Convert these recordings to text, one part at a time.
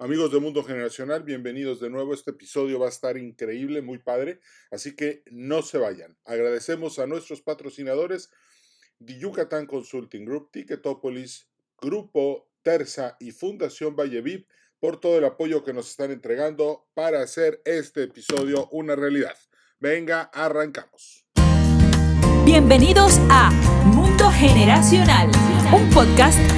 Amigos de Mundo Generacional, bienvenidos de nuevo. Este episodio va a estar increíble, muy padre, así que no se vayan. Agradecemos a nuestros patrocinadores de Yucatán Consulting Group, Ticketopolis, Grupo Terza y Fundación Valle por todo el apoyo que nos están entregando para hacer este episodio una realidad. Venga, arrancamos. Bienvenidos a Mundo Generacional, un podcast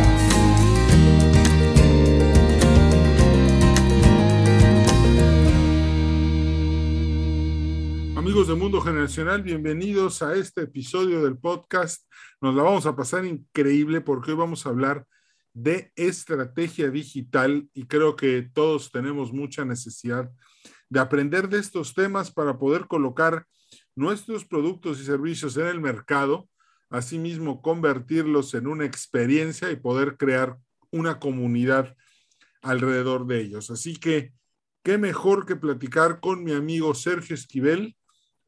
Amigos de Mundo Generacional, bienvenidos a este episodio del podcast. Nos la vamos a pasar increíble porque hoy vamos a hablar de estrategia digital y creo que todos tenemos mucha necesidad de aprender de estos temas para poder colocar nuestros productos y servicios en el mercado, asimismo convertirlos en una experiencia y poder crear una comunidad alrededor de ellos. Así que, qué mejor que platicar con mi amigo Sergio Esquivel,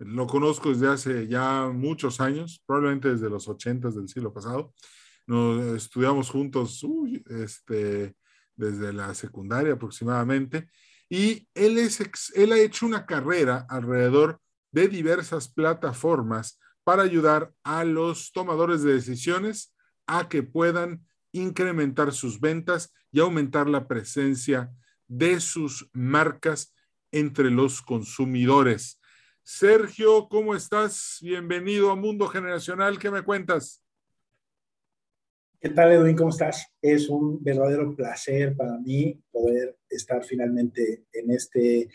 lo conozco desde hace ya muchos años, probablemente desde los ochentas del siglo pasado. Nos estudiamos juntos este, desde la secundaria aproximadamente. Y él, es, él ha hecho una carrera alrededor de diversas plataformas para ayudar a los tomadores de decisiones a que puedan incrementar sus ventas y aumentar la presencia de sus marcas entre los consumidores. Sergio, ¿cómo estás? Bienvenido a Mundo Generacional. ¿Qué me cuentas? ¿Qué tal, Edwin? ¿Cómo estás? Es un verdadero placer para mí poder estar finalmente en este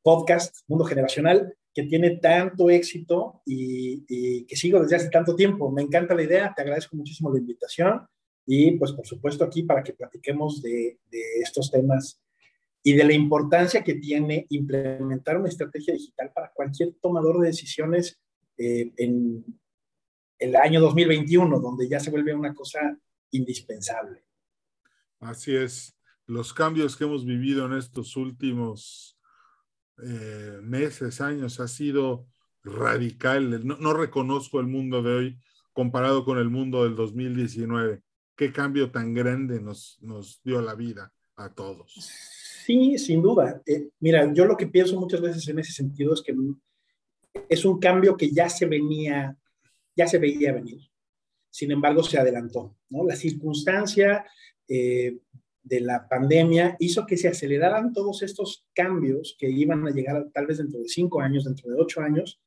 podcast, Mundo Generacional, que tiene tanto éxito y, que sigo desde hace tanto tiempo. Me encanta la idea, te agradezco muchísimo la invitación y pues por supuesto aquí para que platiquemos de, estos temas y de la importancia que tiene implementar una estrategia digital para cualquier tomador de decisiones eh, en el año 2021, donde ya se vuelve una cosa indispensable. Así es. Los cambios que hemos vivido en estos últimos eh, meses, años, ha sido radical. No, no, reconozco el mundo de hoy comparado con el mundo del 2019. Qué cambio tan grande nos, nos dio la vida a todos. Sí, sin duda. Eh, mira, yo lo que pienso muchas veces en ese sentido es que es un cambio que ya se venía, ya se veía venir. Sin embargo, se adelantó. ¿no? La circunstancia eh, de la pandemia hizo que se aceleraran todos estos cambios que iban a llegar tal vez dentro de cinco años, dentro de ocho años,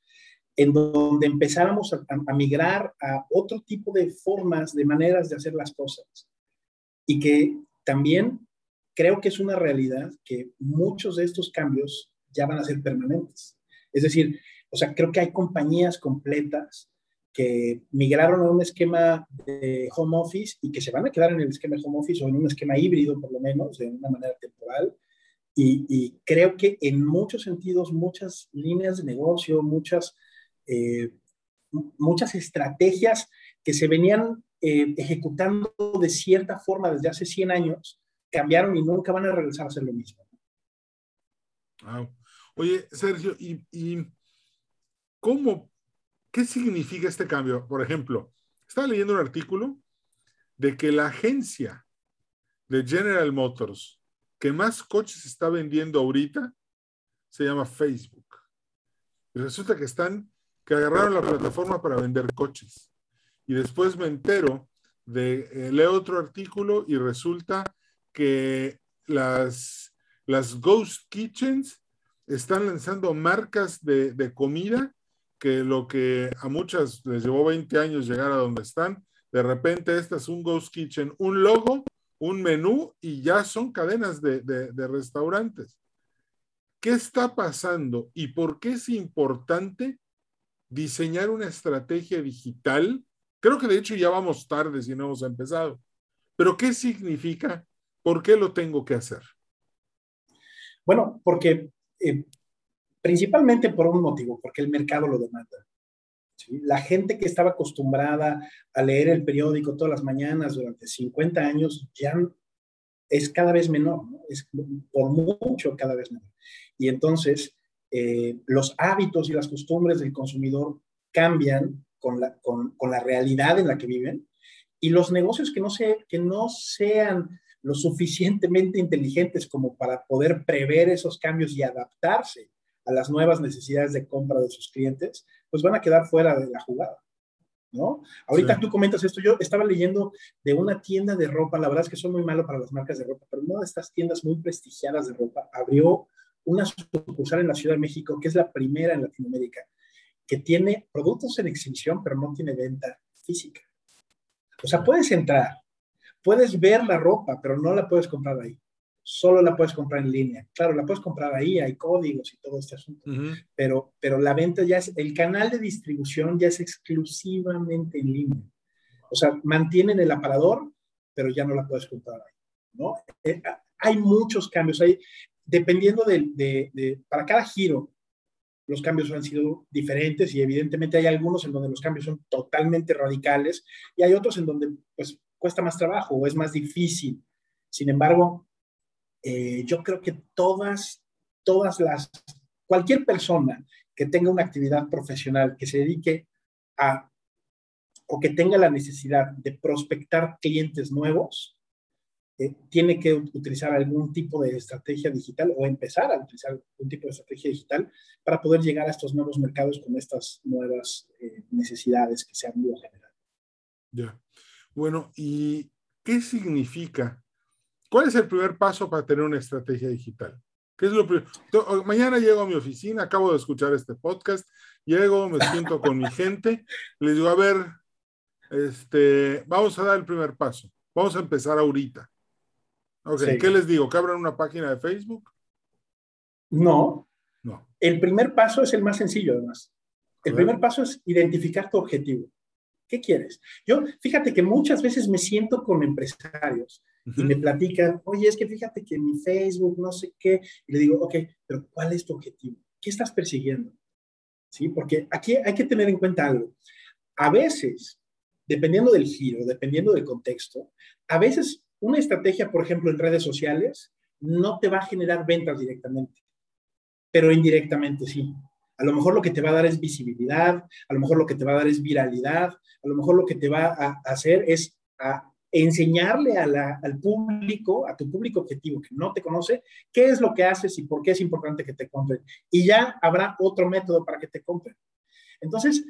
en donde empezáramos a, a migrar a otro tipo de formas, de maneras de hacer las cosas. Y que también creo que es una realidad que muchos de estos cambios ya van a ser permanentes. Es decir, o sea, creo que hay compañías completas que migraron a un esquema de home office y que se van a quedar en el esquema de home office o en un esquema híbrido, por lo menos, de una manera temporal. Y, creo que en muchos sentidos, muchas líneas de negocio, muchas, eh, muchas estrategias que se venían eh, ejecutando de cierta forma desde hace 100 años, cambiaron y nunca van a regresar a ser lo mismo. Oye, Sergio, ¿y, cómo, qué significa este cambio? Por ejemplo, estaba leyendo un artículo de que la agencia de General Motors que más coches está vendiendo ahorita se llama Facebook. Y resulta que están, que agarraron la plataforma para vender coches. Y después me entero de, eh, leo otro artículo y resulta que las, las Ghost Kitchens están lanzando marcas de, de, comida que lo que a muchas les llevó 20 años llegar a donde están, de repente esta es un Ghost Kitchen, un logo, un menú y ya son cadenas de, de, de restaurantes. ¿Qué está pasando y por qué es importante diseñar una estrategia digital? Creo que de hecho ya vamos tarde si no hemos empezado. Pero ¿qué significa ¿Por qué lo tengo que hacer? Bueno, porque eh, principalmente por un motivo, porque el mercado lo demanda. La gente que estaba acostumbrada a leer el periódico todas las mañanas durante 50 años ya es cada vez menor, ¿no? es por mucho cada vez menor. Y entonces eh, los hábitos y las costumbres del consumidor cambian con la, con, con la, realidad en la que viven y los negocios que no, se, que no sean lo suficientemente inteligentes como para poder prever esos cambios y adaptarse a las nuevas necesidades de compra de sus clientes, pues van a quedar fuera de la jugada. ¿No? Ahorita tú comentas esto, yo estaba leyendo de una tienda de ropa, la verdad es que soy muy malo para las marcas de ropa, pero una de estas tiendas muy prestigiadas de ropa abrió una sucursal en la Ciudad de México, que es la primera en Latinoamérica, que tiene productos en exhibición, pero no tiene venta física. O sea, puedes entrar, puedes ver la ropa, pero no la puedes comprar ahí. Solo la puedes comprar en línea. Claro, la puedes comprar ahí, hay códigos y todo este asunto. pero, pero la venta ya es, el canal de distribución ya es exclusivamente en línea. O sea, mantienen el aparador, pero ya no la puedes comprar ahí. ¿no? Eh, hay muchos cambios. Hay, dependiendo de, de, para cada giro, los cambios han sido diferentes y evidentemente hay algunos en donde los cambios son totalmente radicales y hay otros en donde pues cuesta más trabajo o es más difícil. Sin embargo, eh, yo creo que todas, todas las, cualquier persona que tenga una actividad profesional, que se dedique a, o que tenga la necesidad de prospectar clientes nuevos, eh, tiene que utilizar algún tipo de estrategia digital o empezar a utilizar algún tipo de estrategia digital para poder llegar a estos nuevos mercados con estas nuevas eh, necesidades que se han ido generando. Ya. Bueno, ¿y qué significa? ¿Cuál es el primer paso para tener una estrategia digital? ¿Qué es lo Mañana llego a mi oficina, acabo de escuchar este podcast, llego, me siento con mi gente, les digo, a ver, este, vamos a dar el primer paso, vamos a empezar ahorita. Ok, ¿qué les digo? ¿Que abran una página de Facebook? No. No. El primer paso es el más sencillo, además. El primer paso es identificar tu objetivo. ¿Qué quieres? Yo, fíjate que muchas veces me siento con empresarios y me platican, oye, es que fíjate que mi Facebook, no sé qué, y le digo, ok, pero ¿cuál es tu objetivo? ¿Qué estás persiguiendo? ¿Sí? Porque aquí hay que tener en cuenta algo. A veces, dependiendo del giro, dependiendo del contexto, a veces una estrategia, por ejemplo, en redes sociales, no te va a generar ventas directamente, pero indirectamente sí. A lo mejor lo que te va a dar es visibilidad, a lo mejor lo que te va a dar es viralidad, a lo mejor lo que te va a hacer es enseñarle al público, a tu público objetivo que no te conoce, qué es lo que haces y por qué es importante que te compren. Y ya habrá otro método para que te compren. Entonces,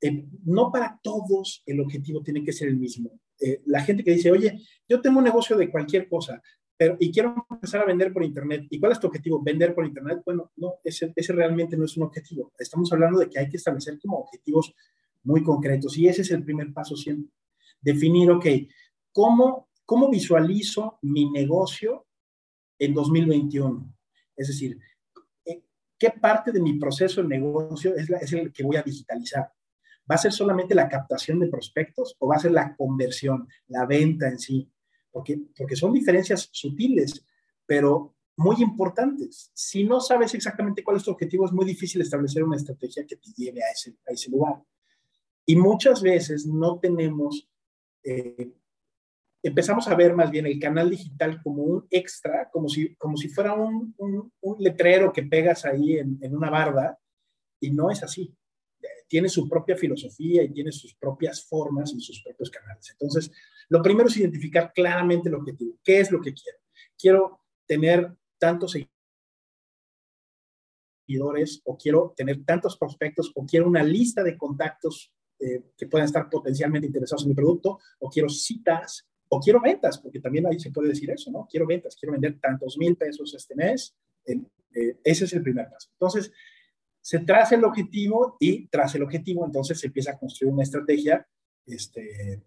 eh, no para todos el objetivo tiene que ser el mismo. Eh, la gente que dice, oye, yo tengo un negocio de cualquier cosa, pero y quiero empezar a vender por Internet. ¿Y cuál es tu objetivo? ¿Vender por Internet? Bueno, no, ese, realmente no es un objetivo. Estamos hablando de que hay que establecer como objetivos muy concretos y ese es el primer paso siempre. Definir, ok, ¿cómo, cómo visualizo mi negocio en 2021? Es decir, ¿qué parte de mi proceso de negocio es, es el que voy a digitalizar? ¿Va a ser solamente la captación de prospectos o va a ser la conversión, la venta en sí? Porque, porque son diferencias sutiles, pero muy importantes. Si no sabes exactamente cuál es tu objetivo, es muy difícil establecer una estrategia que te lleve a ese, a ese lugar. Y muchas veces no tenemos, eh, empezamos a ver más bien el canal digital como un extra, como si, como si fuera un, un, letrero que pegas ahí en, en una barda, y no es así tiene su propia filosofía y tiene sus propias formas y sus propios canales. Entonces, lo primero es identificar claramente el objetivo. ¿Qué es lo que quiero? Quiero tener tantos seguidores o quiero tener tantos prospectos o quiero una lista de contactos eh, que puedan estar potencialmente interesados en mi producto o quiero citas o quiero ventas, porque también ahí se puede decir eso, ¿no? Quiero ventas, quiero vender tantos mil pesos este mes. Eh, ese es el primer paso. Entonces, se traza el objetivo y tras el objetivo entonces se empieza a construir una estrategia este,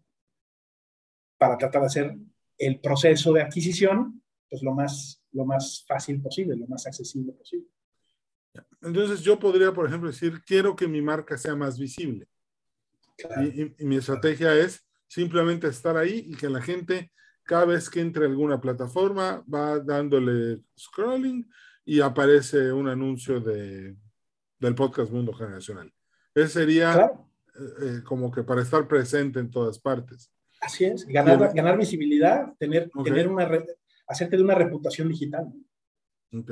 para tratar de hacer el proceso de adquisición pues lo más, lo más fácil posible, lo más accesible posible. Entonces yo podría, por ejemplo, decir, quiero que mi marca sea más visible. Y, mi estrategia es simplemente estar ahí y que la gente, cada vez que entre a alguna plataforma, va dándole scrolling y aparece un anuncio de del podcast Mundo Generacional. Ese sería eh, eh, como que para estar presente en todas partes. Así es, ganar, ganar visibilidad, tener, tener una red. hacerte de una reputación digital. Ok.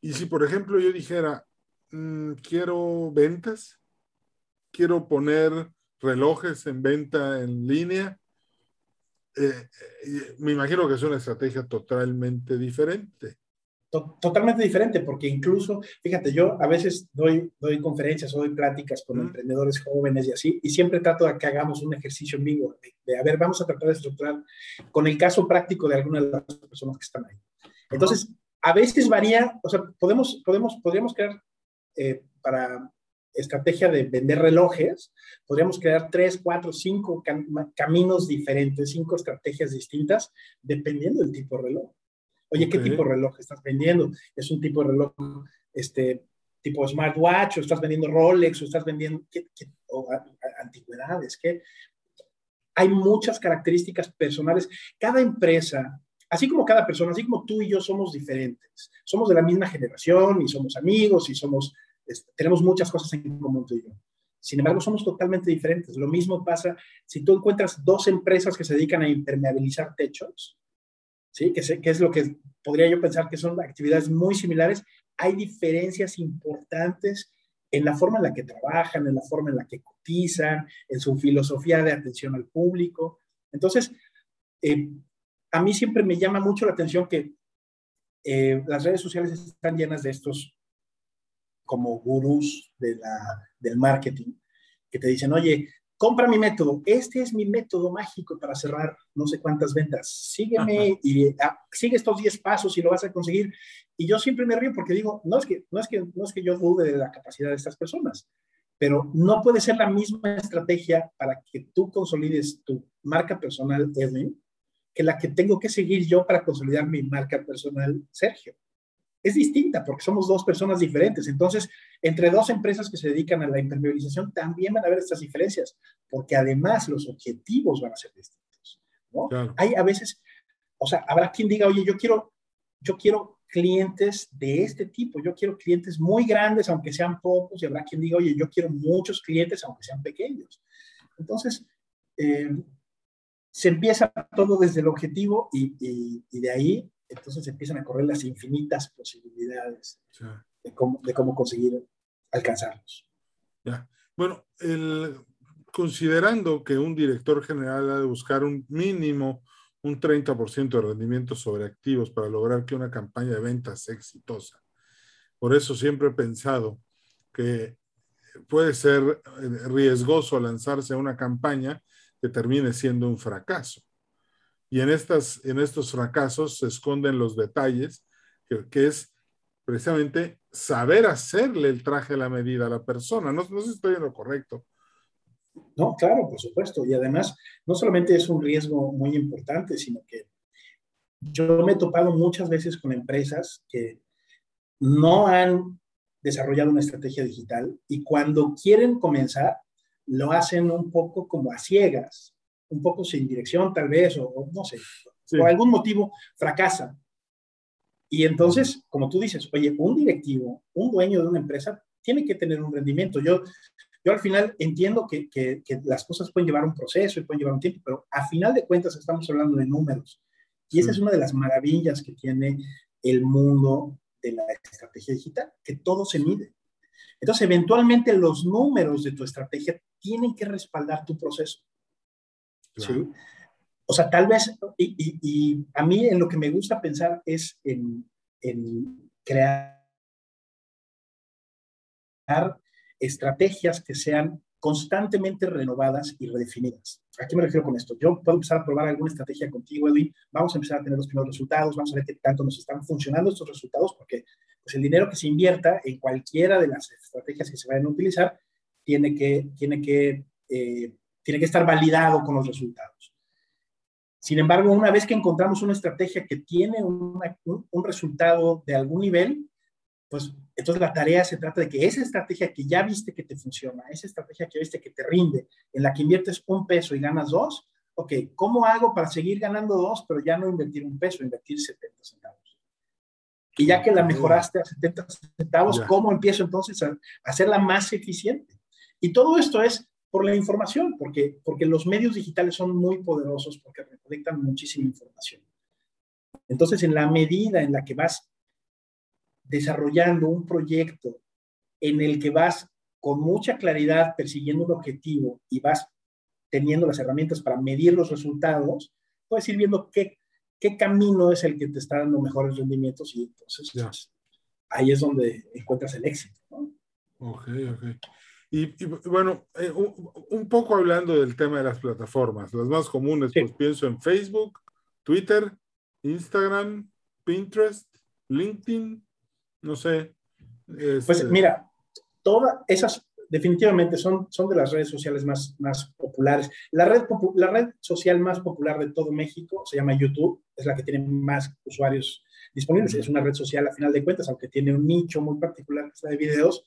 Y si, por ejemplo, yo dijera, mm, quiero ventas, quiero poner relojes en venta en línea, eh, eh, me imagino que es una estrategia totalmente diferente. Totalmente diferente, porque incluso, fíjate, yo a veces doy, doy conferencias o doy pláticas con emprendedores jóvenes y así, y siempre trato de que hagamos un ejercicio en vivo, de, a ver, vamos a tratar de estructurar con el caso práctico de alguna de las personas que están ahí. Entonces, a veces varía, o sea, podemos, podemos, podríamos crear eh, para estrategia de vender relojes, podríamos crear tres, cuatro, cinco caminos diferentes, cinco estrategias distintas, dependiendo del tipo de reloj. Oye, ¿qué tipo de reloj estás vendiendo? ¿Es un tipo de reloj este, tipo smartwatch o estás vendiendo Rolex o estás vendiendo antigüedades? ¿qué? Hay muchas características personales. Cada empresa, así como cada persona, así como tú y yo somos diferentes, somos de la misma generación y somos amigos y somos tenemos muchas cosas en común tú y yo. Sin embargo, somos totalmente diferentes. Lo mismo pasa si tú encuentras dos empresas que se dedican a impermeabilizar techos, ¿sí? que, es lo que podría yo pensar que son actividades muy similares. Hay diferencias importantes en la forma en la que trabajan, en la forma en la que cotizan, en su filosofía de atención al público. Entonces, eh, a mí siempre me llama mucho la atención que eh, las redes sociales están llenas de estos como gurús del marketing, que te dicen, oye, compra mi método, este es mi método mágico para cerrar no sé cuántas ventas, sígueme y ah, sigue estos 10 pasos y lo vas a conseguir. Y yo siempre me río porque digo, no es, que, no, es que, no es que yo dude de la capacidad de estas personas, pero no puede ser la misma estrategia para que tú consolides tu marca personal, Edwin, que la que tengo que seguir yo para consolidar mi marca personal, Sergio es distinta porque somos dos personas diferentes. Entonces, entre dos empresas que se dedican a la impermeabilización también van a haber estas diferencias, porque además los objetivos van a ser distintos. ¿no? Hay a veces, o sea, habrá quien diga, oye, yo quiero, yo quiero clientes de este tipo, yo quiero clientes muy grandes, aunque sean pocos, y habrá quien diga, oye, yo quiero muchos clientes, aunque sean pequeños. Entonces, eh, se empieza todo desde el objetivo y, y de ahí entonces empiezan a correr las infinitas posibilidades de, cómo, de, cómo, conseguir alcanzarlos. Ya. Bueno, el, considerando que un director general ha de buscar un mínimo un 30% de rendimiento sobre activos para lograr que una campaña de ventas sea exitosa. Por eso siempre he pensado que puede ser riesgoso lanzarse a una campaña que termine siendo un fracaso. Y en, estas, en estos fracasos se esconden los detalles, que, es precisamente saber hacerle el traje a la medida a la persona. No, no sé si estoy en lo correcto. No, claro, por supuesto. Y además, no solamente es un riesgo muy importante, sino que yo me he topado muchas veces con empresas que no han desarrollado una estrategia digital y cuando quieren comenzar, lo hacen un poco como a ciegas un poco sin dirección tal vez, o, no sé, por algún motivo fracasa. Y entonces, como tú dices, oye, un directivo, un dueño de una empresa, tiene que tener un rendimiento. Yo, yo al final entiendo que, que, las cosas pueden llevar un proceso y pueden llevar un tiempo, pero a final de cuentas estamos hablando de números. Y esa es una de las maravillas que tiene el mundo de la estrategia digital, que todo se mide. Entonces, eventualmente los números de tu estrategia tienen que respaldar tu proceso. ¿Sí? O sea, tal vez, y, a mí en lo que me gusta pensar es en, crear estrategias que sean constantemente renovadas y redefinidas. ¿A qué me refiero con esto? Yo puedo empezar a probar alguna estrategia contigo, Edwin, vamos a empezar a tener los primeros resultados, vamos a ver qué tanto nos están funcionando estos resultados, porque pues, el dinero que se invierta en cualquiera de las estrategias que se vayan a utilizar tiene que, tiene que eh, tiene que estar validado con los resultados. Sin embargo, una vez que encontramos una estrategia que tiene un, resultado de algún nivel, pues entonces la tarea se trata de que esa estrategia que ya viste que te funciona, esa estrategia que viste que te rinde, en la que inviertes un peso y ganas dos, ok, ¿cómo hago para seguir ganando dos, pero ya no invertir un peso, invertir 70 centavos? Y ya que la mejoraste a 70 centavos, ¿cómo empiezo entonces a hacerla más eficiente? Y todo esto es por la información, porque, porque los medios digitales son muy poderosos porque recolectan muchísima información. Entonces, en la medida en la que vas desarrollando un proyecto en el que vas con mucha claridad persiguiendo un objetivo y vas teniendo las herramientas para medir los resultados, puedes ir viendo qué, qué camino es el que te está dando mejores rendimientos y entonces pues, ahí es donde encuentras el éxito. ¿no? Ok, ok. Y, bueno, eh, un, poco hablando del tema de las plataformas, las más comunes, pues pienso en Facebook, Twitter, Instagram, Pinterest, LinkedIn, no sé. Pues este mira, todas esas definitivamente son, son de las redes sociales más, más populares. La red, la red social más popular de todo México se llama YouTube, es la que tiene más usuarios disponibles. Es una red social a final de cuentas, aunque tiene un nicho muy particular que de videos.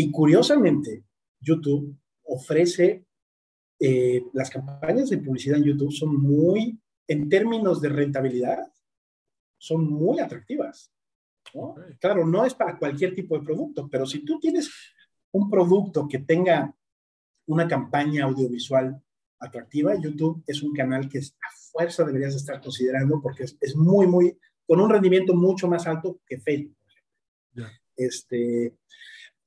Y curiosamente, YouTube ofrece, eh, las campañas de publicidad en YouTube son muy, en términos de rentabilidad, son muy atractivas. Claro, no es para cualquier tipo de producto, pero si tú tienes un producto que tenga una campaña audiovisual atractiva, YouTube es un canal que a fuerza deberías estar considerando porque es, muy, muy, con un rendimiento mucho más alto que Facebook. Este,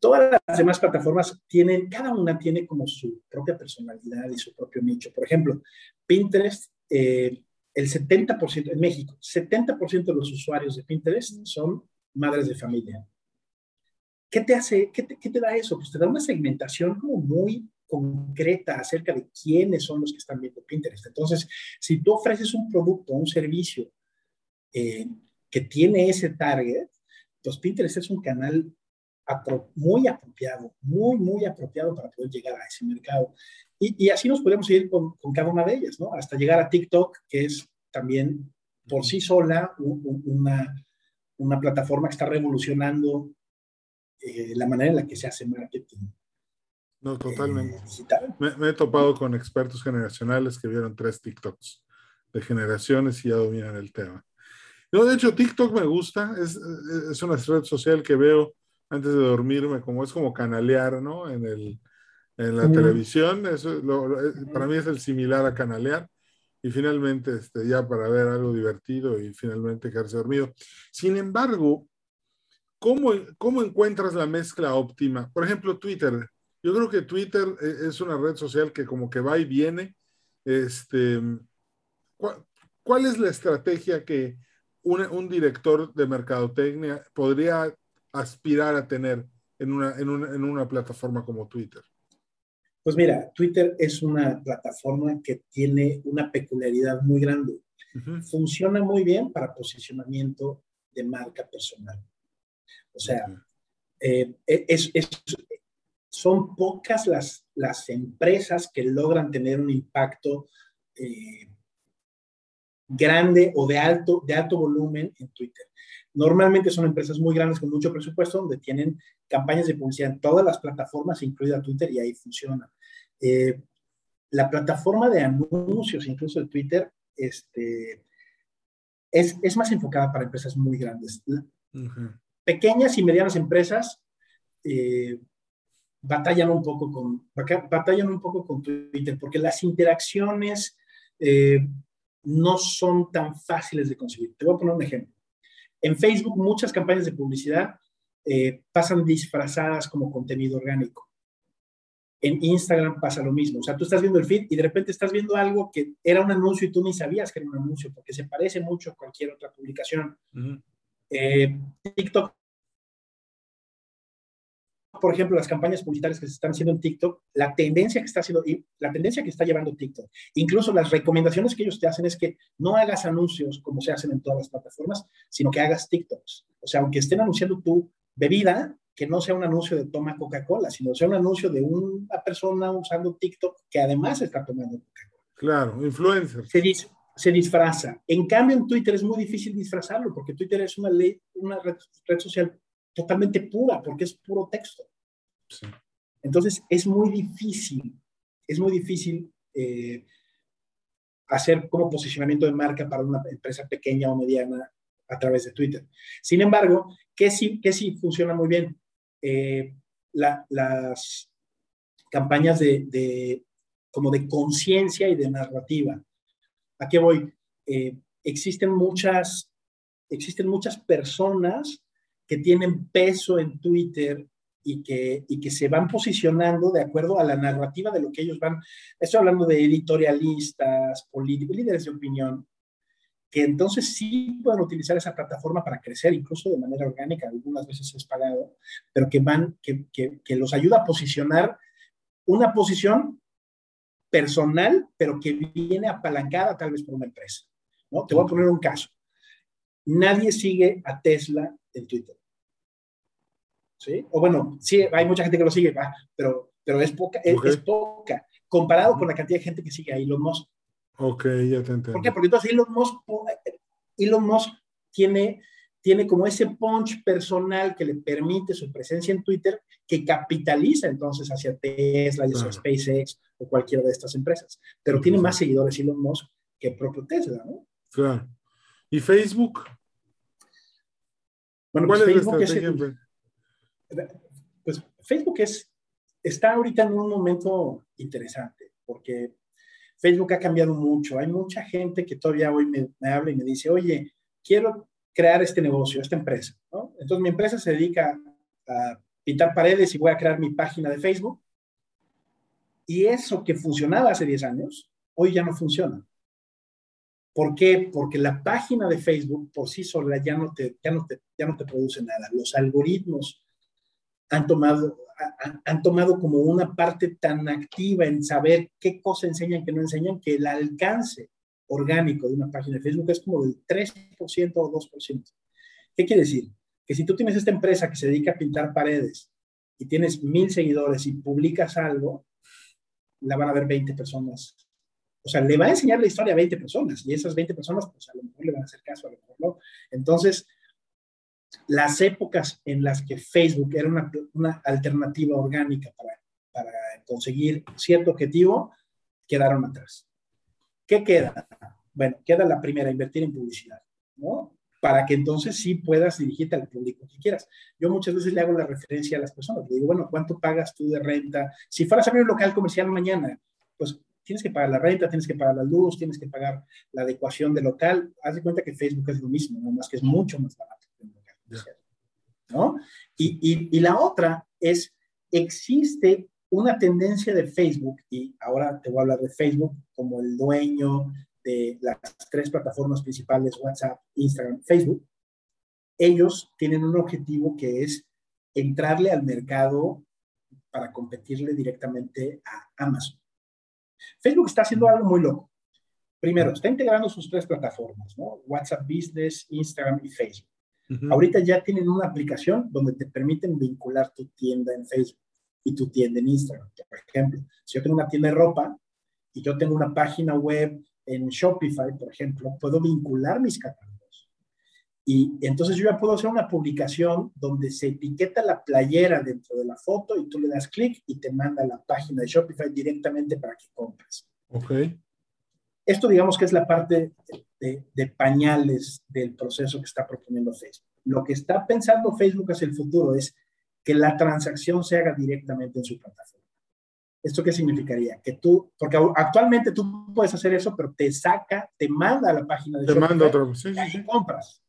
todas las demás plataformas tienen, cada una tiene como su propia personalidad y su propio nicho. Por ejemplo, Pinterest, eh, el 70% en México, 70% de los usuarios de Pinterest son madres de familia. ¿Qué te hace, qué te, da eso? Pues te da una segmentación muy concreta acerca de quiénes son los que están viendo Pinterest. Entonces, si tú ofreces un producto, un servicio eh, que tiene ese target, pues Pinterest es un canal muy apropiado, muy, muy apropiado para poder llegar a ese mercado. Y, y así nos podemos ir con, con, cada una de ellas, ¿no? Hasta llegar a TikTok, que es también por sí sola una, una plataforma que está revolucionando eh, la manera en la que se hace marketing. No, totalmente. Eh, me, he topado con expertos generacionales que vieron tres TikToks de generaciones y ya dominan el tema. No, de hecho, TikTok me gusta, es, es una red social que veo antes de dormirme, como es como canalear, ¿no? En, el, en la televisión, eso para mí es el similar a canalear y finalmente este, ya para ver algo divertido y finalmente quedarse dormido. Sin embargo, ¿cómo, ¿cómo encuentras la mezcla óptima? Por ejemplo, Twitter. Yo creo que Twitter eh, es una red social que como que va y viene. Este, ¿cuál, es la estrategia que un director de mercadotecnia podría aspirar a tener en una, en una, en una plataforma como Twitter? Pues mira, Twitter es una plataforma que tiene una peculiaridad muy grande. Funciona muy bien para posicionamiento de marca personal. O sea, eh, e, es, son pocas las, las empresas que logran tener un impacto eh, grande o de alto, de alto volumen en Twitter. Normalmente son empresas muy grandes con mucho presupuesto donde tienen campañas de publicidad en todas las plataformas, incluida Twitter, y ahí funciona. Eh, la plataforma de anuncios, incluso de Twitter, este, es, es, más enfocada para empresas muy grandes. Pequeñas y medianas empresas eh, batallan, un poco con, batallan un poco con Twitter porque las interacciones eh, no son tan fáciles de conseguir. Te voy a poner un ejemplo. En Facebook muchas campañas de publicidad eh, pasan disfrazadas como contenido orgánico. En Instagram pasa lo mismo. O sea, tú estás viendo el feed y de repente estás viendo algo que era un anuncio y tú ni sabías que era un anuncio porque se parece mucho a cualquier otra publicación. Eh, TikTok por ejemplo, las campañas publicitarias que se están haciendo en TikTok, la tendencia que está haciendo, la tendencia que está llevando TikTok, incluso las recomendaciones que ellos te hacen es que no hagas anuncios como se hacen en todas las plataformas, sino que hagas TikToks. O sea, aunque estén anunciando tu bebida, que no sea un anuncio de toma Coca-Cola, sino sea un anuncio de una persona usando TikTok que además está tomando Coca-Cola. Claro, influencer. Se, se, disfraza. En cambio, en Twitter es muy difícil disfrazarlo, porque Twitter es una, ley, una red, social totalmente pura, porque es puro texto. Entonces, es muy difícil, es muy difícil eh, hacer como posicionamiento de marca para una empresa pequeña o mediana a través de Twitter. Sin embargo, ¿qué sí, qué sí funciona muy bien? Eh, las campañas de, como de conciencia y de narrativa. ¿A qué voy? Eh, existen muchas, existen muchas personas que tienen peso en Twitter y que, y que se van posicionando de acuerdo a la narrativa de lo que ellos van. Estoy hablando de editorialistas, políticos, líderes de opinión, que entonces sí pueden utilizar esa plataforma para crecer, incluso de manera orgánica, algunas veces es pagado, pero que van, que, que, que los ayuda a posicionar una posición personal, pero que viene apalancada tal vez por una empresa. ¿no? Te voy a poner un caso. Nadie sigue a Tesla en Twitter. ¿Sí? O bueno, sí, hay mucha gente que lo sigue, pero, pero es poca, es, poca, comparado con la cantidad de gente que sigue a Elon Musk. Ok, ya te entiendo. ¿Por qué? Porque entonces Elon Musk, Elon Musk tiene tiene como ese punch personal que le permite su presencia en Twitter, que capitaliza entonces hacia Tesla y hacia SpaceX o cualquiera de estas empresas. Pero tiene más seguidores Elon Musk que el propio Tesla, ¿no? Claro. ¿Y Facebook? Bueno, pues Facebook es, pues Facebook es, está ahorita en un momento interesante, porque Facebook ha cambiado mucho. Hay mucha gente que todavía hoy me, habla y me dice, oye, quiero crear este negocio, esta empresa. ¿no? Entonces mi empresa se dedica a pintar paredes y voy a crear mi página de Facebook. Y eso que funcionaba hace 10 años, hoy ya no funciona. ¿Por qué? Porque la página de Facebook por sí sola ya no te, ya no te, ya no te produce nada. Los algoritmos han tomado, han tomado como una parte tan activa en saber qué cosa enseñan, qué no enseñan, que el alcance orgánico de una página de Facebook es como del 3% o 2%. ¿Qué quiere decir? Que si tú tienes esta empresa que se dedica a pintar paredes y tienes mil seguidores y publicas algo, la van a ver 20 personas. O sea, le va a enseñar la historia a 20 personas y esas 20 personas, pues a lo mejor le van a hacer caso, a lo mejor no. Entonces, las épocas en las que Facebook era una, una alternativa orgánica para, para conseguir cierto objetivo, quedaron atrás. ¿Qué queda? Bueno, queda la primera, invertir en publicidad, ¿no? Para que entonces sí puedas dirigirte al público que quieras. Yo muchas veces le hago la referencia a las personas. Le digo, bueno, ¿cuánto pagas tú de renta? Si fueras a abrir un local comercial mañana, pues tienes que pagar la renta, tienes que pagar la luz, tienes que pagar la adecuación del local. Haz de cuenta que Facebook es lo mismo, nada más que es mucho más barato que un local comercial. ¿No? Y, y, la otra es, existe una tendencia de Facebook, y ahora te voy a hablar de Facebook como el dueño de las tres plataformas principales, WhatsApp, Instagram, Facebook, ellos tienen un objetivo que es entrarle al mercado para competirle directamente a Amazon. Facebook está haciendo algo muy loco. Primero, está integrando sus tres plataformas, ¿no? WhatsApp Business, Instagram y Facebook. Ahorita ya tienen una aplicación donde te permiten vincular tu tienda en Facebook y tu tienda en Instagram. Por ejemplo, si yo tengo una tienda de ropa y yo tengo una página web en Shopify, por ejemplo, puedo vincular mis catálogos. Y entonces yo ya puedo hacer una publicación donde se etiqueta la playera dentro de la foto y tú le das clic y te manda a la página de Shopify directamente para que compres. Ok. Esto digamos que es la parte de, de pañales del proceso que está proponiendo Facebook. Lo que está pensando Facebook hacia el futuro es que la transacción se haga directamente en su plataforma. ¿Esto qué significaría? Que tú, porque actualmente tú puedes hacer eso, pero te saca, te manda a la página de te manda otro, sí, y compras.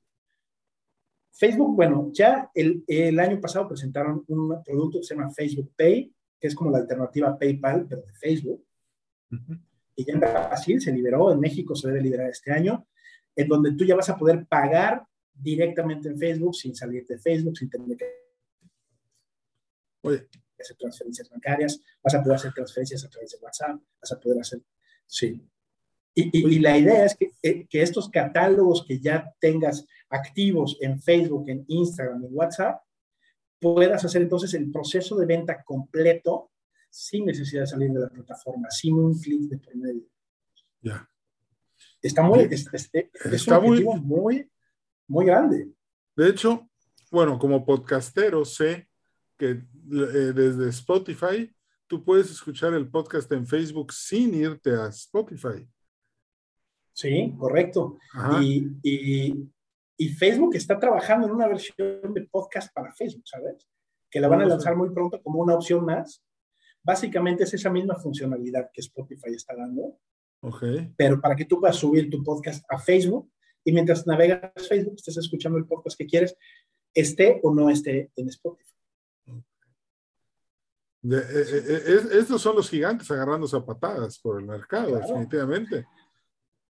Facebook, bueno, ya el, el, año pasado presentaron un producto que se llama Facebook Pay, que es como la alternativa a PayPal, pero de Facebook. Y ya en Brasil se liberó, en México se debe liberar este año, en donde tú ya vas a poder pagar directamente en Facebook sin salir de Facebook, sin tener que Oye. hacer transferencias bancarias, vas a poder hacer transferencias a través de WhatsApp, vas a poder hacer, sí. Y, y, la idea es que, eh, que, estos catálogos que ya tengas activos en Facebook, en Instagram, en WhatsApp, puedas hacer entonces el proceso de venta completo sin necesidad de salir de la plataforma, sin un clic de por medio. Ya. Está muy, es, es, es Está un muy, muy, muy grande. De hecho, bueno, como podcastero sé que eh, desde Spotify tú puedes escuchar el podcast en Facebook sin irte a Spotify. Sí, correcto. Y, y, y, Facebook está trabajando en una versión de podcast para Facebook, ¿sabes? Que la van a lanzar muy pronto como una opción más. Básicamente es esa misma funcionalidad que Spotify está dando. Okay. Pero para que tú puedas subir tu podcast a Facebook, y mientras navegas Facebook, estés escuchando el podcast que quieres, esté o no esté en Spotify. Eh, eh, eh, estos son los gigantes agarrándose a patadas por el mercado, definitivamente.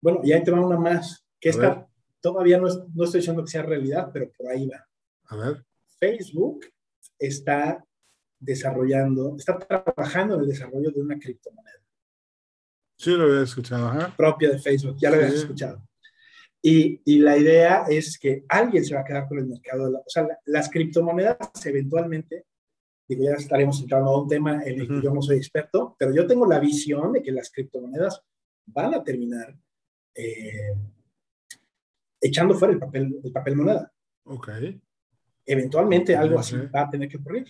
Bueno, y ahí te va una más, que esta todavía no, no estoy diciendo que sea realidad, pero por ahí va. A ver. Facebook está desarrollando, está trabajando en el desarrollo de una criptomoneda. Sí, lo había escuchado. Propia de Facebook, ya lo habías escuchado. Y, y, la idea es que alguien se va a quedar con el mercado. De la, o sea, las criptomonedas eventualmente, digo, ya estaremos entrando a un tema en el que yo no soy experto, pero yo tengo la visión de que las criptomonedas van a terminar eh, echando fuera el papel, el papel moneda. Ok. Eventualmente algo así va a tener que ocurrir.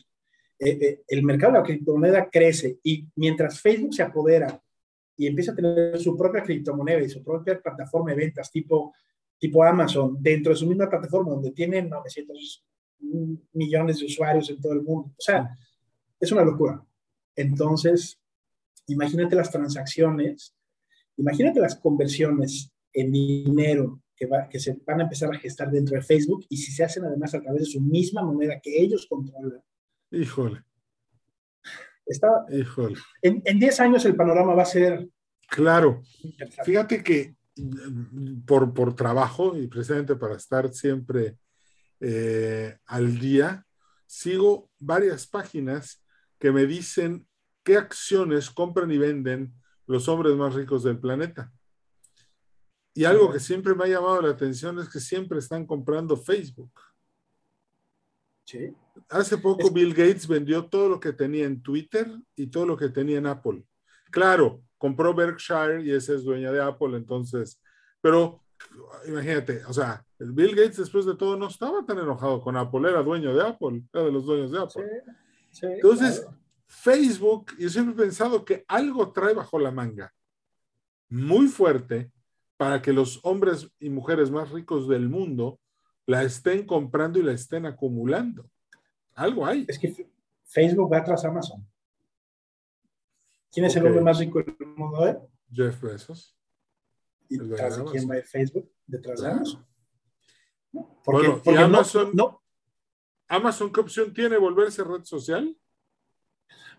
Eh, eh, el mercado de la criptomoneda crece y mientras Facebook se apodera y empieza a tener su propia criptomoneda y su propia plataforma de ventas tipo, tipo Amazon dentro de su misma plataforma donde tiene 900 millones de usuarios en todo el mundo. O sea, es una locura. Entonces, imagínate las transacciones, imagínate las conversiones en dinero que, va, que se van a empezar a gestar dentro de Facebook y si se hacen además a través de su misma moneda que ellos controlan. Híjole. Está, Híjole. En 10 años el panorama va a ser... Claro. Fíjate que mm, por, por trabajo y precisamente para estar siempre eh, al día, sigo varias páginas que me dicen qué acciones compran y venden los hombres más ricos del planeta. Y algo que siempre me ha llamado la atención es que siempre están comprando Facebook. Sí. Hace poco Bill Gates vendió todo lo que tenía en Twitter y todo lo que tenía en Apple. Claro, compró Berkshire y ese es dueña de Apple, entonces, pero imagínate, o sea, Bill Gates después de todo no estaba tan enojado con Apple, era dueño de Apple, era de los dueños de Apple. entonces, Facebook, yo siempre he pensado que algo trae bajo la manga muy fuerte para que los hombres y mujeres más ricos del mundo la estén comprando y la estén acumulando. Algo hay. Es que Facebook va tras Amazon. ¿Quién es el hombre más rico del mundo hoy? Jeff Bezos. ¿Y detrás de quién va Facebook? Detrás de Amazon. Porque, bueno, porque Amazon, no, Amazon, ¿qué opción tiene? ¿Volverse red social?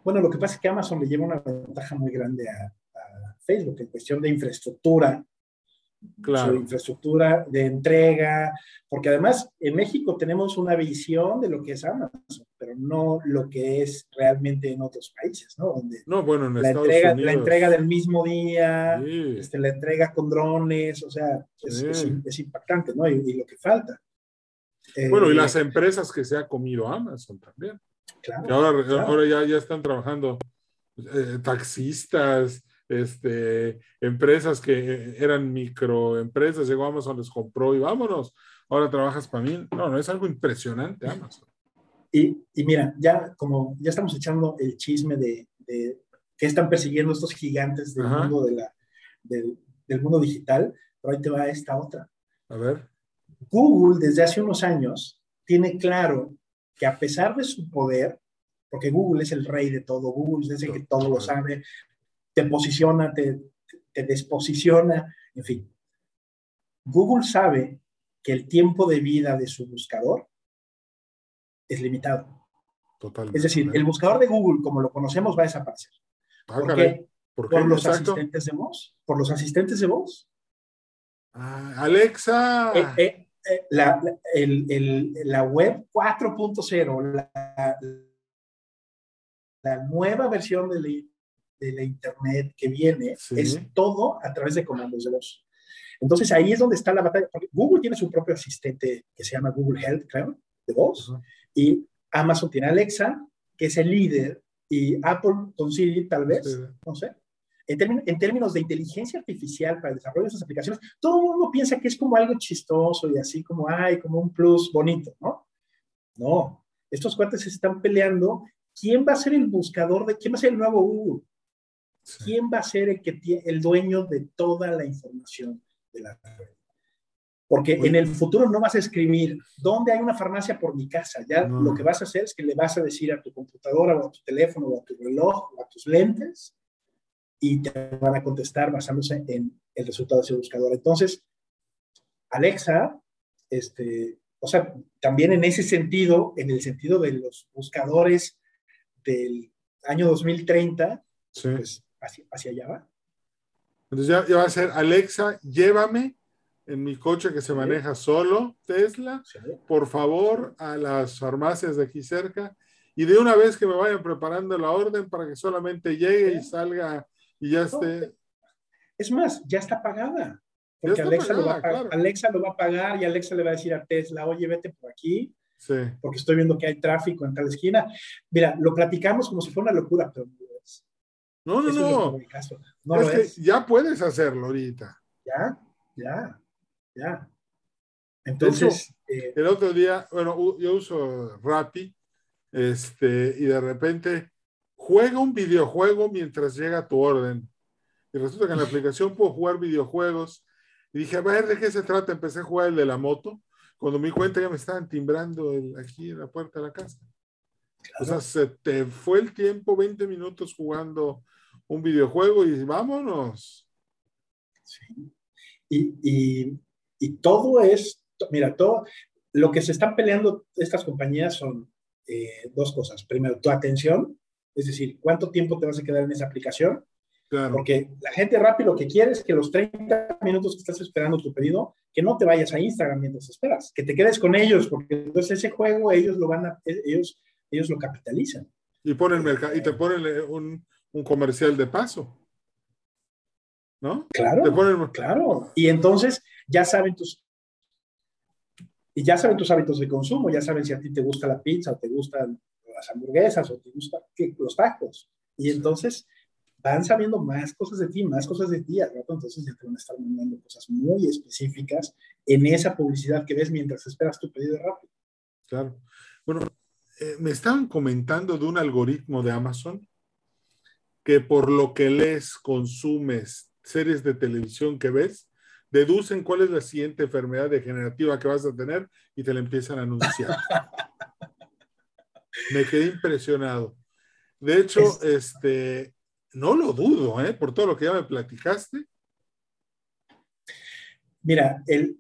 Bueno, lo que pasa es que Amazon le lleva una ventaja muy grande a, a Facebook en cuestión de infraestructura, claro. su infraestructura de entrega, porque además en México tenemos una visión de lo que es Amazon, pero no lo que es realmente en otros países, ¿no? Donde no, bueno, en la, Estados entrega, Unidos. la entrega del mismo día, Sí. este, la entrega con drones, o sea, es, Sí. es- es impactante, ¿no? Y, y lo que falta. Bueno, y Eh, las empresas que se ha comido Amazon también. claro, Que ahora, claro. ahora ya, ya están trabajando eh, taxistas, este, empresas que eran microempresas, llegó Amazon, les compró y vámonos. Ahora trabajas para mí. No, no, es algo impresionante Amazon. Y, y mira, ya como ya estamos echando el chisme de, de que están persiguiendo estos gigantes del Ajá. mundo de la, del, del mundo digital, pero ahí te va esta otra. A ver. Google desde hace unos años tiene claro que a pesar de su poder, porque Google es el rey de todo, Google desde que todo lo sabe, te posiciona, te, te desposiciona, en fin. Google sabe que el tiempo de vida de su buscador es limitado. Totalmente. Es decir, el buscador de Google, como lo conocemos, va a desaparecer. Ah, ¿Por qué? ¿Por qué? Por los Exacto. asistentes de voz. Por los asistentes de voz. Ah, Alexa. Eh, eh, eh, la, la- el- el- la web 4.0, la, la nueva versión de de la Internet que viene, Sí. es todo a través de comandos de voz. Entonces ahí es donde está la batalla. porque Google tiene su propio asistente que se llama Google Health, creo, de voz, Ujú. y Amazon tiene Alexa, que es el líder, y Apple con Siri, tal vez, Sí. no sé. En, términ- en términos de inteligencia artificial para el desarrollo de esas aplicaciones, todo el mundo piensa que es como algo chistoso y así como, ay, como un plus bonito, ¿no? No, estos cuates se están peleando. ¿Quién va a ser el buscador de, quién va a ser el nuevo Google? Sí. ¿Quién va a ser el, que tie- el dueño de toda la información de la red? Porque en el futuro no vas a escribir dónde hay una farmacia por mi casa. Ya No. lo que vas a hacer es que le vas a decir a tu computadora o a tu teléfono o a tu reloj o a tus lentes y te van a contestar basándose en el resultado de ese buscador. Entonces, Alexa, este, o sea, también en ese sentido, en el sentido de los buscadores del año 2030, pues hacia, allá va. Entonces ya, va a ser Alexa, llévame en mi coche que se maneja solo, Tesla, por favor, a las farmacias de aquí cerca y de una vez que me vayan preparando la orden para que solamente llegue y salga y ya esté. Es más, ya está pagada. Porque Alexa, lo va a pagar, Alexa lo va a pagar y Alexa le va a decir a Tesla, oye, vete por aquí, sí. porque estoy viendo que hay tráfico en tal esquina. Mira, lo platicamos como si fuera una locura, pero no no, no. no es que ya puedes hacerlo ahorita. Ya, ya, ya. Entonces. Eh, el otro día, bueno, yo uso Rappi, este, y de repente juega un videojuego mientras llega tu orden. Y resulta que en la aplicación puedo jugar videojuegos y dije, a ver, ¿de qué se trata? Empecé a jugar el de la moto. Cuando me di cuenta ya me estaban timbrando aquí en la puerta de la casa. O sea, se te fue el tiempo, 20 minutos jugando un videojuego y vámonos. Sí. Y, y, todo es, mira, todo lo que se están peleando estas compañías son eh, dos cosas. Primero, tu atención, es decir, cuánto tiempo te vas a quedar en esa aplicación porque la gente rápido lo que quiere es que los 30 minutos que estás esperando tu pedido, que no te vayas a Instagram mientras esperas, que te quedes con ellos, porque entonces ese juego ellos lo van a, ellos, ellos lo capitalizan. Y, ponen mercado, y te ponen un, un, comercial de paso. ¿No? Claro, claro. Y entonces ya saben tus y ya saben tus hábitos de consumo, ya saben si a ti te gusta la pizza o te gustan las hamburguesas o te gustan los tacos. Y entonces van sabiendo más cosas de ti, más cosas de ti, entonces ya te van a estar mandando cosas muy específicas en esa publicidad que ves mientras esperas tu pedido rápido. Claro. Bueno, eh, me estaban comentando de un algoritmo de Amazon que por lo que lees, consumes, series de televisión que ves, deducen cuál es la siguiente enfermedad degenerativa que vas a tener y te la empiezan a anunciar. me quedé impresionado. De hecho, este, no lo dudo, ¿eh? Por todo lo que ya me platicaste. Mira, el,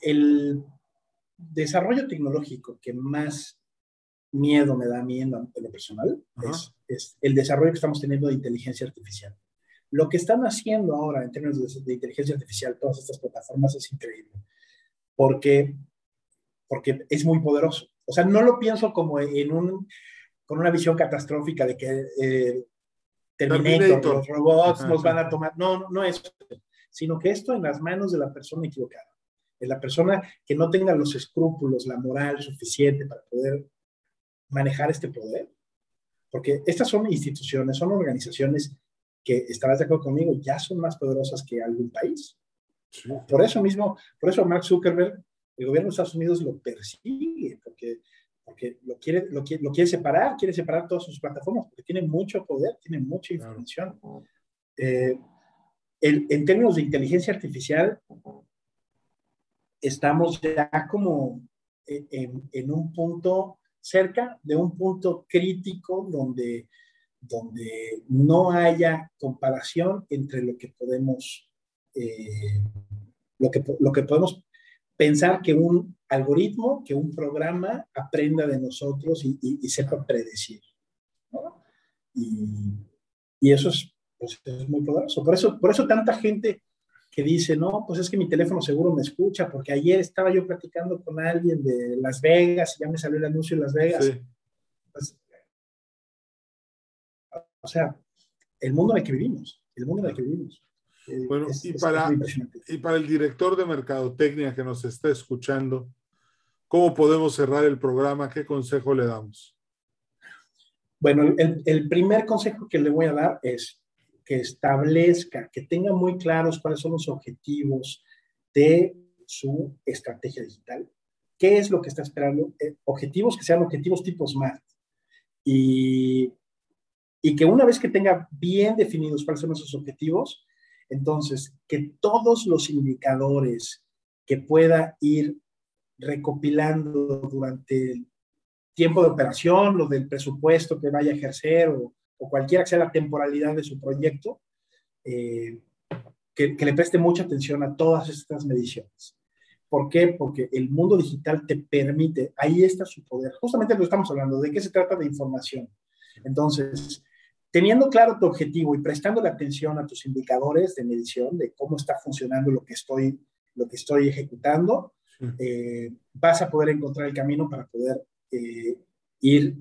el desarrollo tecnológico que más miedo me da a mí en lo, personal es, el desarrollo que estamos teniendo de inteligencia artificial. Lo que están haciendo ahora en términos de, inteligencia artificial, todas estas plataformas, es increíble. Porque, porque es muy poderoso. O sea, no lo pienso como en un, con una visión catastrófica de que eh, Terminator, los robots nos van a tomar. No, no es sino que esto en las manos de la persona equivocada, de la persona que no tenga los escrúpulos, la moral suficiente para poder manejar este poder. Porque estas son instituciones, son organizaciones que, estarás de acuerdo conmigo, ya son más poderosas que algún país. Por eso mismo, por eso Mark Zuckerberg, el gobierno de Estados Unidos lo persigue, porque porque lo quiere, lo, quiere, lo quiere separar, quiere separar todas sus plataformas, porque tiene mucho poder, tiene mucha información. Eh, en términos de inteligencia artificial, estamos ya como en, en, un punto cerca de un punto crítico donde, donde no haya comparación entre lo que podemos, eh, lo, que, lo que podemos pensar que un algoritmo, que un programa aprenda de nosotros y, sepa predecir. Y, eso pues, es, muy poderoso. Por eso, por eso tanta gente que dice, no, pues es que mi teléfono seguro me escucha, porque ayer estaba yo platicando con alguien de Las Vegas y ya me salió el anuncio en Las Vegas. Pues, o sea, el mundo en el que vivimos, el mundo en el que vivimos. Eh, bueno, y, para, y para el director de Mercadotecnia que nos está escuchando, ¿cómo podemos cerrar el programa? ¿Qué consejo le damos? Bueno, el, el primer consejo que le voy a dar es que establezca, que tenga muy claros cuáles son los objetivos de su estrategia digital. ¿Qué es lo que está esperando? Eh, objetivos que sean objetivos tipo SMART. Y, y que una vez que tenga bien definidos cuáles son esos objetivos, entonces, que todos los indicadores que pueda ir recopilando durante el tiempo de operación, lo del presupuesto que vaya a ejercer o, cualquiera que sea la temporalidad de su proyecto, eh, que, que le preste mucha atención a todas estas mediciones. ¿Por qué? Porque el mundo digital te permite, ahí está su poder. Justamente lo estamos hablando, ¿de qué se trata de información? Entonces, teniendo claro tu objetivo y prestando la atención a tus indicadores de medición, de cómo está funcionando lo que estoy, lo que estoy ejecutando, eh, vas a poder encontrar el camino para poder eh, ir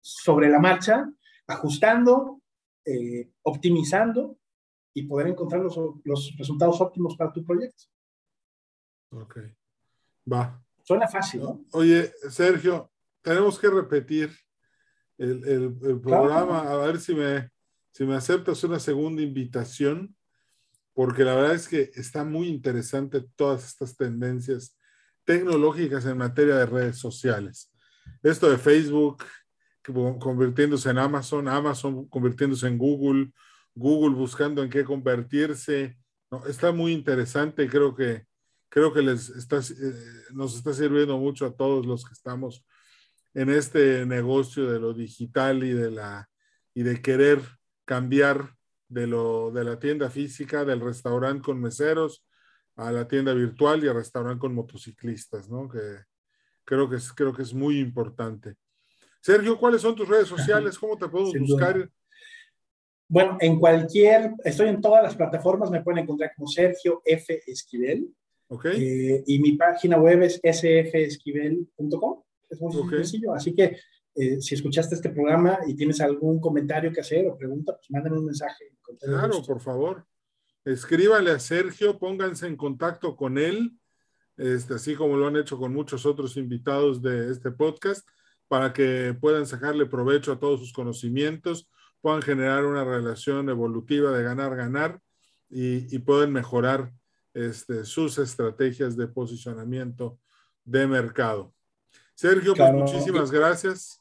sobre la marcha, ajustando, eh, optimizando y poder encontrar los, los resultados óptimos para tu proyecto. Ok. Va. Suena fácil, ¿no? Oye, Sergio, tenemos que repetir el, el, programa, a ver si me, si me aceptas una segunda invitación, porque la verdad es que está muy interesante todas estas tendencias tecnológicas en materia de redes sociales. Esto de Facebook convirtiéndose en Amazon, Amazon convirtiéndose en Google, Google buscando en qué convertirse. No, está muy interesante, creo que creo que les está, eh, nos está sirviendo mucho a todos los que estamos en este negocio de lo digital y de, la, y de querer cambiar de, lo, de la tienda física, del restaurante con meseros, a la tienda virtual y al restaurante con motociclistas, ¿no? Que creo que es, creo que es muy importante. Sergio, ¿cuáles son tus redes sociales? ¿Cómo te podemos buscar? Bueno, en cualquier, estoy en todas las plataformas, me pueden encontrar como Sergio F. Esquivel. Eh, y mi página web es sfesquivel.com. Es muy sencillo. Así que eh, si escuchaste este programa y tienes algún comentario que hacer o pregunta, pues mándame un mensaje. Claro, por favor. Escríbale a Sergio, pónganse en contacto con él, este, así como lo han hecho con muchos otros invitados de este podcast, para que puedan sacarle provecho a todos sus conocimientos, puedan generar una relación evolutiva de ganar-ganar y, y puedan mejorar este, sus estrategias de posicionamiento de mercado. Sergio, pues muchísimas gracias.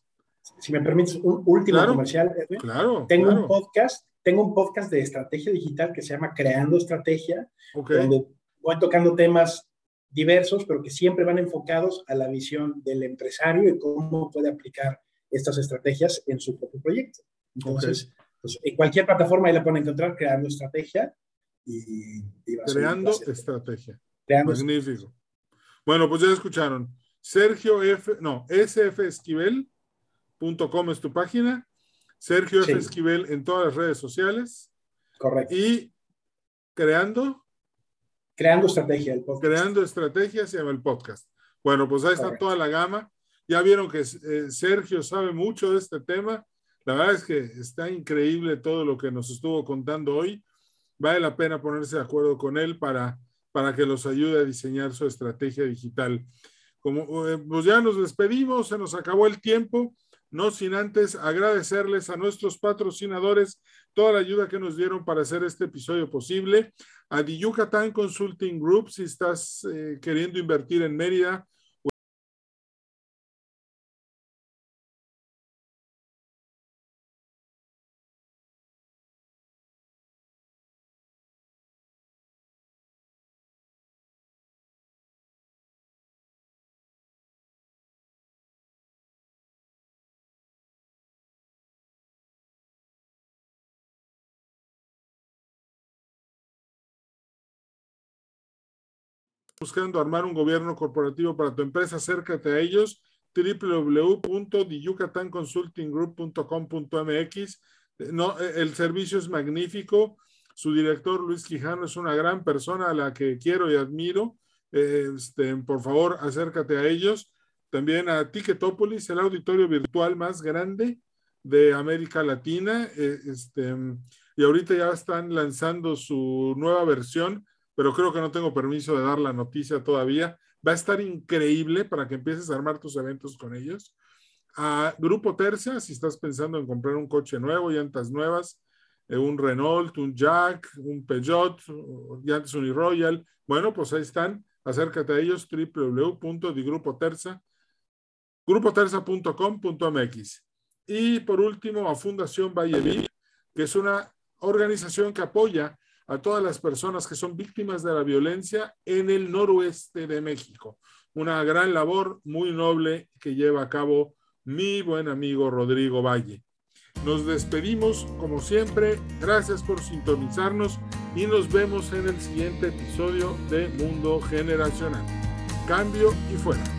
Si me permites, un último comercial. Claro. Tengo un podcast, tengo un podcast de estrategia digital que se llama Creando Estrategia, donde voy tocando temas diversos, pero que siempre van enfocados a la visión del empresario y cómo puede aplicar estas estrategias en su propio proyecto. Entonces, pues, en cualquier plataforma ahí la pueden encontrar, Creando Estrategia, Creando estrategia. Magnífico. Bueno, pues ya escucharon. Sergio F, no, sfesquivel.com es tu página. Sergio F. Esquivel en todas las redes sociales. Correcto. Y creando. Creando estrategia, podcast. Creando estrategia se llama el podcast. Bueno, pues ahí está toda la gama. Ya vieron que eh, Sergio sabe mucho de este tema. La verdad es que está increíble todo lo que nos estuvo contando hoy vale la pena ponerse de acuerdo con él para, para que los ayude a diseñar su estrategia digital. Como eh, pues ya nos despedimos, se nos acabó el tiempo, no sin antes agradecerles a nuestros patrocinadores toda la ayuda que nos dieron para hacer este episodio posible. A The Yucatán Consulting Group, si estás eh, queriendo invertir en Mérida buscando armar un gobierno corporativo para tu empresa, acércate a ellos www.diyucatanconsultinggroup.com.mx. No, e, el servicio es magnífico. Su director, Luis Quijano, es una gran persona a la que quiero y admiro. Este, por favor, acércate a ellos. También a Ticketopolis, el auditorio virtual más grande de América Latina. E, este, y ahorita ya están lanzando su nueva versión pero creo que no tengo permiso de dar la noticia todavía. Va a estar increíble para que empieces a armar tus eventos con ellos. A Grupo Tercia, si estás pensando en comprar un coche nuevo, llantas nuevas, eh, un Renault, un Jack, un Peugeot, llantas Uniroyal, bueno, pues ahí están. Acércate a ellos, www.digrupoterza, grupoterza.com.mx. Y por último, a Fundación Valle que es una organización que apoya a todas las personas que son víctimas de la violencia en el noroeste de México. Una gran labor muy noble que lleva a cabo mi buen amigo Rodrigo Valle. Nos despedimos como siempre. Gracias por sintonizarnos y nos vemos en el siguiente episodio de Mundo Generacional. Cambio y fuera.